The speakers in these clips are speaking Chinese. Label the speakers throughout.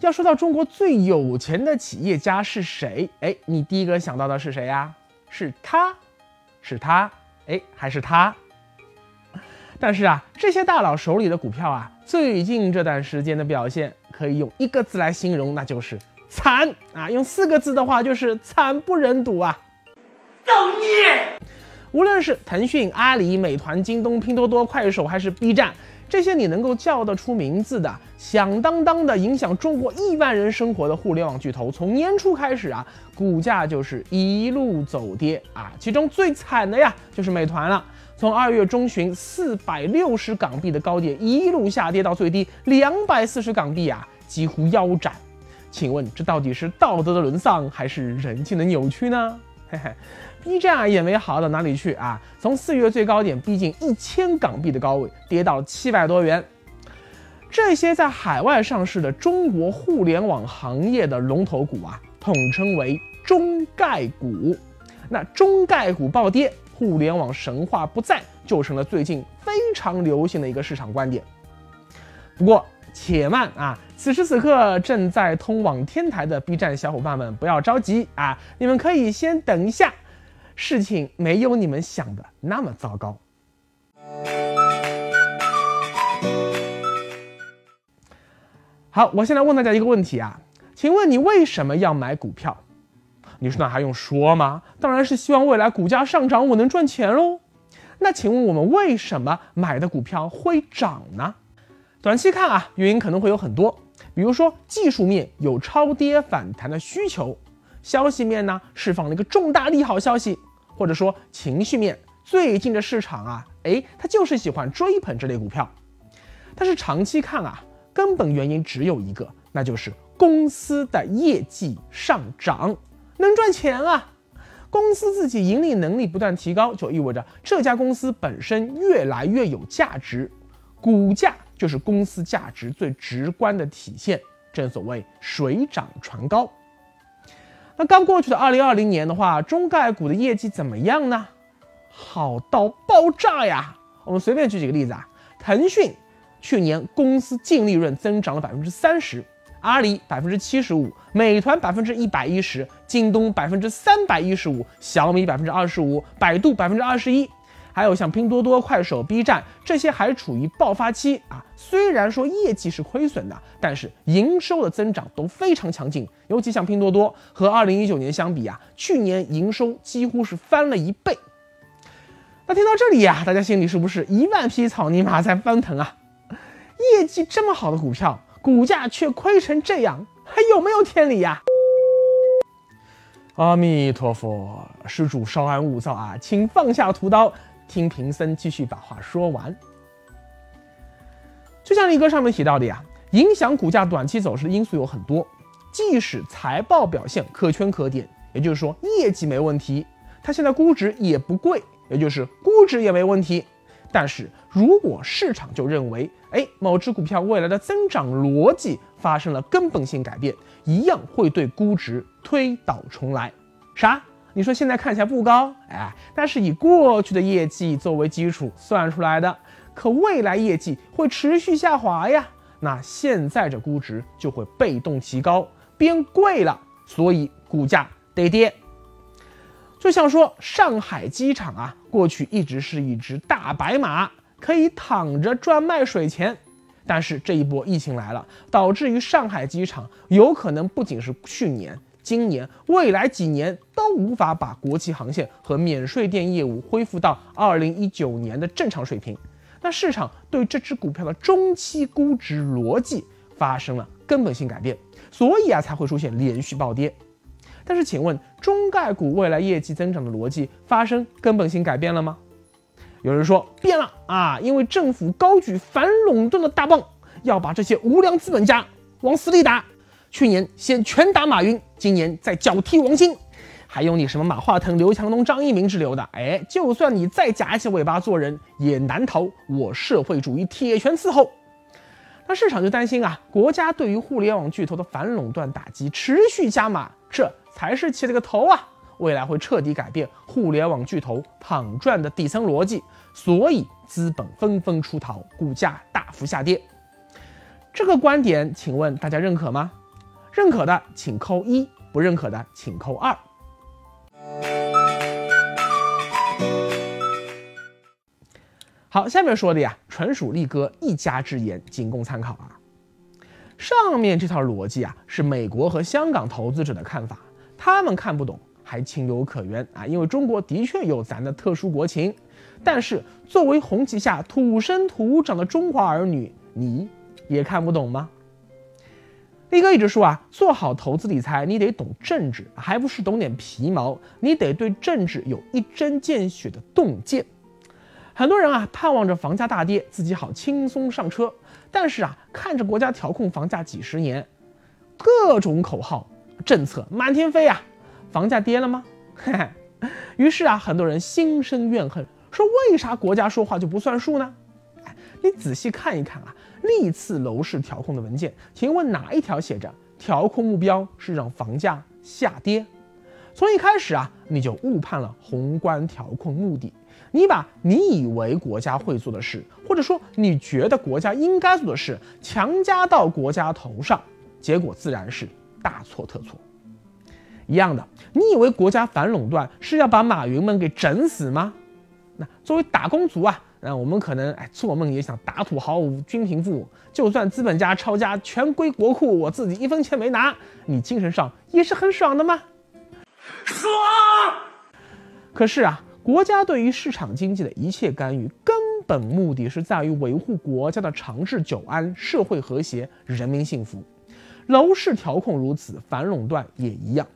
Speaker 1: 要说到中国最有钱的企业家是谁？哎，你第一个想到的是谁呀？是他，是他，哎，还是他？但是啊，这些大佬手里的股票啊，最近这段时间的表现可以用一个字来形容，那就是惨啊！用四个字的话就是惨不忍睹啊！造孽！无论是腾讯、阿里、美团、京东、拼多多、快手，还是 B 站。这些你能够叫得出名字的，响当当的影响中国亿万人生活的互联网巨头，从年初开始啊，股价就是一路走跌啊。其中最惨的呀，就是美团了，从二月中旬四百六十港币的高点，一路下跌到最低两百四十港币啊，几乎腰斩。请问这到底是道德的沦丧，还是人性的扭曲呢？嘿嘿。B 站啊也没好到哪里去啊，从四月最高点逼近一千港币的高位，跌到七百多元。这些在海外上市的中国互联网行业的龙头股啊，统称为中概股。那中概股暴跌，互联网神话不在，就成了最近非常流行的一个市场观点。不过且慢啊，此时此刻正在通往天台的 B 站小伙伴们不要着急啊，你们可以先等一下。事情没有你们想的那么糟糕。好，我现在问大家一个问题啊，请问你为什么要买股票？你说那还用说吗？当然是希望未来股价上涨，我能赚钱喽。那请问我们为什么买的股票会涨呢？短期看啊，原因可能会有很多，比如说技术面有超跌反弹的需求，消息面呢释放了一个重大利好消息。或者说情绪面，最近的市场啊，哎，他就是喜欢追捧这类股票。但是长期看啊，根本原因只有一个，那就是公司的业绩上涨，能赚钱啊。公司自己盈利能力不断提高，就意味着这家公司本身越来越有价值，股价就是公司价值最直观的体现。正所谓水涨船高。那刚过去的二零二零年的话，中概股的业绩怎么样呢？好到爆炸呀！我们随便举几个例子啊，腾讯去年公司净利润增长了百分之三十，阿里百分之七十五，美团百分之一百一十，京东百分之三百一十五，小米百分之二十五，百度百分之二十一。还有像拼多多、快手、B 站这些还处于爆发期啊，虽然说业绩是亏损的，但是营收的增长都非常强劲。尤其像拼多多和二零一九年相比啊，去年营收几乎是翻了一倍。那听到这里呀，大家心里是不是一万匹草泥马在翻腾啊？业绩这么好的股票，股价却亏成这样，还有没有天理呀？阿弥陀佛，施主稍安勿躁啊，请放下屠刀。听贫僧继续把话说完。就像力哥上面提到的呀，影响股价短期走势的因素有很多。即使财报表现可圈可点，也就是说业绩没问题，它现在估值也不贵，也就是估值也没问题。但是如果市场就认为，哎，某只股票未来的增长逻辑发生了根本性改变，一样会对估值推倒重来。啥？你说现在看起来不高，哎，但是以过去的业绩作为基础算出来的，可未来业绩会持续下滑呀，那现在这估值就会被动提高，变贵了，所以股价得跌。就像说上海机场啊，过去一直是一只大白马，可以躺着赚卖水钱，但是这一波疫情来了，导致于上海机场有可能不仅是去年。今年、未来几年都无法把国际航线和免税店业务恢复到二零一九年的正常水平，那市场对这只股票的中期估值逻辑发生了根本性改变，所以啊才会出现连续暴跌。但是，请问中概股未来业绩增长的逻辑发生根本性改变了吗？有人说变了啊，因为政府高举反垄断的大棒，要把这些无良资本家往死里打。去年先拳打马云，今年再脚踢王兴，还有你什么马化腾、刘强东、张一鸣之流的，哎，就算你再夹起尾巴做人，也难逃我社会主义铁拳伺候。那市场就担心啊，国家对于互联网巨头的反垄断打击持续加码，这才是起了个头啊，未来会彻底改变互联网巨头躺赚的底层逻辑，所以资本纷纷出逃，股价大幅下跌。这个观点，请问大家认可吗？认可的请扣一，不认可的请扣二。好，下面说的呀，纯属力哥一家之言，仅供参考啊。上面这套逻辑啊，是美国和香港投资者的看法，他们看不懂还情有可原啊，因为中国的确有咱的特殊国情。但是作为红旗下土生土长的中华儿女，你也看不懂吗？力哥一直说啊，做好投资理财，你得懂政治，还不是懂点皮毛，你得对政治有一针见血的洞见。很多人啊，盼望着房价大跌，自己好轻松上车。但是啊，看着国家调控房价几十年，各种口号政策满天飞啊，房价跌了吗？于是啊，很多人心生怨恨，说为啥国家说话就不算数呢？你仔细看一看啊，历次楼市调控的文件，请问哪一条写着调控目标是让房价下跌？从一开始啊，你就误判了宏观调控目的。你把你以为国家会做的事，或者说你觉得国家应该做的事，强加到国家头上，结果自然是大错特错。一样的，你以为国家反垄断是要把马云们给整死吗？那作为打工族啊，那我们可能哎做梦也想打土豪均贫富，就算资本家抄家全归国库，我自己一分钱没拿，你精神上也是很爽的吗？爽。可是啊。国家对于市场经济的一切干预，根本目的是在于维护国家的长治久安、社会和谐、人民幸福。楼市调控如此，反垄断也一样。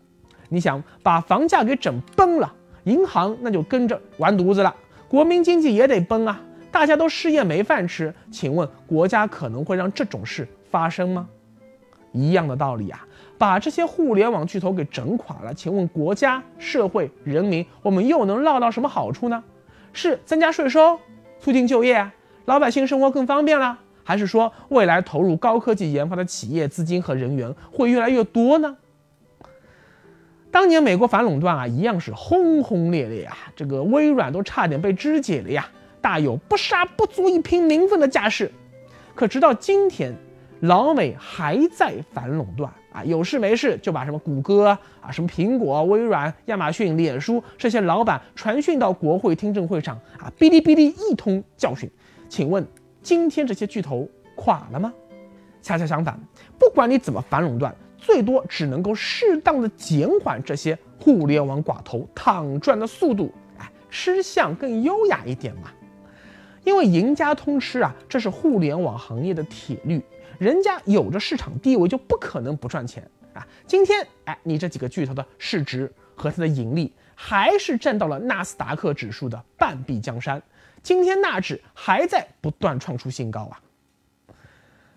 Speaker 1: 你想把房价给整崩了，银行那就跟着完犊子了，国民经济也得崩啊！大家都失业没饭吃，请问国家可能会让这种事发生吗？一样的道理啊。把这些互联网巨头给整垮了，请问国家、社会、人民，我们又能捞到什么好处呢？是增加税收，促进就业，老百姓生活更方便了，还是说未来投入高科技研发的企业资金和人员会越来越多呢？当年美国反垄断啊，一样是轰轰烈烈啊，这个微软都差点被肢解了呀，大有不杀不足以平民愤的架势。可直到今天，老美还在反垄断。啊，有事没事就把什么谷歌啊、什么苹果、微软、亚马逊、脸书这些老板传讯到国会听证会上啊，哔哩哔哩一通教训。请问今天这些巨头垮了吗？恰恰相反，不管你怎么反垄断，最多只能够适当的减缓这些互联网寡头躺赚的速度，哎，吃相更优雅一点嘛。因为赢家通吃啊，这是互联网行业的铁律。人家有着市场地位，就不可能不赚钱啊！今天，哎，你这几个巨头的市值和它的盈利，还是占到了纳斯达克指数的半壁江山。今天纳指还在不断创出新高啊！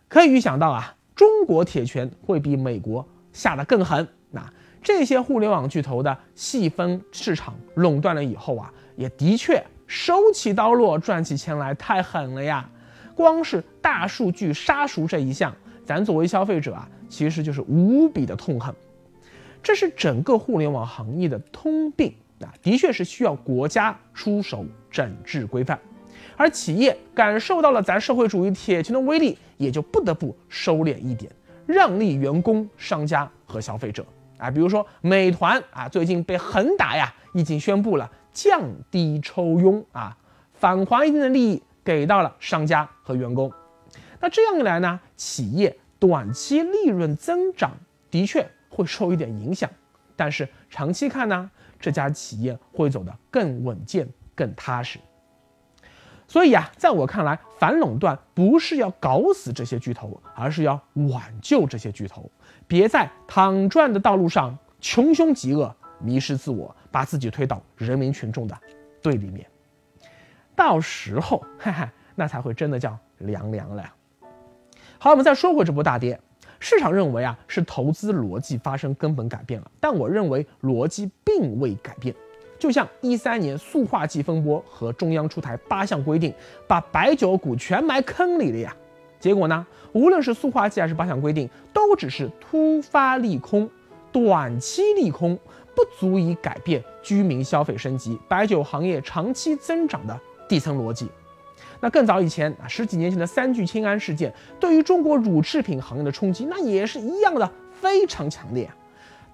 Speaker 1: 可以预想到啊，中国铁拳会比美国下得更狠。那这些互联网巨头的细分市场垄断了以后啊，也的确手起刀落，赚起钱来太狠了呀！光是大数据杀熟这一项，咱作为消费者啊，其实就是无比的痛恨。这是整个互联网行业的通病啊，的确是需要国家出手整治规范，而企业感受到了咱社会主义铁拳的威力，也就不得不收敛一点，让利员工、商家和消费者啊。比如说美团啊，最近被狠打呀已经宣布了降低抽佣啊，返还一定的利益。给到了商家和员工，那这样一来呢，企业短期利润增长的确会受一点影响，但是长期看呢，这家企业会走得更稳健、更踏实。所以啊，在我看来，反垄断不是要搞死这些巨头，而是要挽救这些巨头，别在躺赚的道路上穷凶极恶、迷失自我，把自己推到人民群众的对立面。到时候，哈哈，那才会真的叫凉凉了。好，我们再说回这波大跌，市场认为啊是投资逻辑发生根本改变了，但我认为逻辑并未改变。就像一三年塑化剂风波和中央出台八项规定，把白酒股全埋坑里了呀。结果呢，无论是塑化剂还是八项规定，都只是突发利空，短期利空，不足以改变居民消费升级、白酒行业长期增长的。底层逻辑，那更早以前啊，十几年前的三聚氰胺事件，对于中国乳制品行业的冲击，那也是一样的，非常强烈。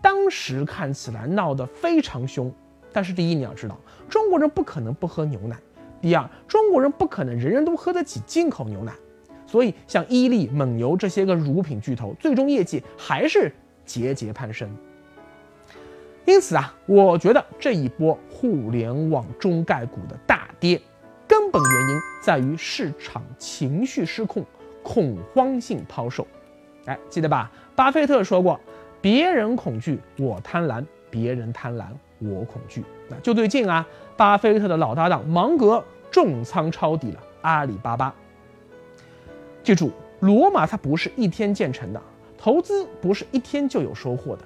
Speaker 1: 当时看起来闹得非常凶，但是第一你要知道，中国人不可能不喝牛奶；第二，中国人不可能人人都喝得起进口牛奶。所以像伊利、蒙牛这些个乳品巨头，最终业绩还是节节攀升。因此啊，我觉得这一波互联网中概股的大跌，根本原因在于市场情绪失控、恐慌性抛售。哎，记得吧？巴菲特说过。别人恐惧，我贪婪；别人贪婪，我恐惧。那就最近啊，巴菲特的老搭档芒格重仓抄底了阿里巴巴。记住，罗马它不是一天建成的，投资不是一天就有收获的，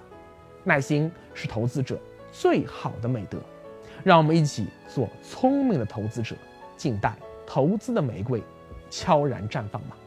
Speaker 1: 耐心是投资者最好的美德。让我们一起做聪明的投资者，静待投资的玫瑰悄然绽放吧。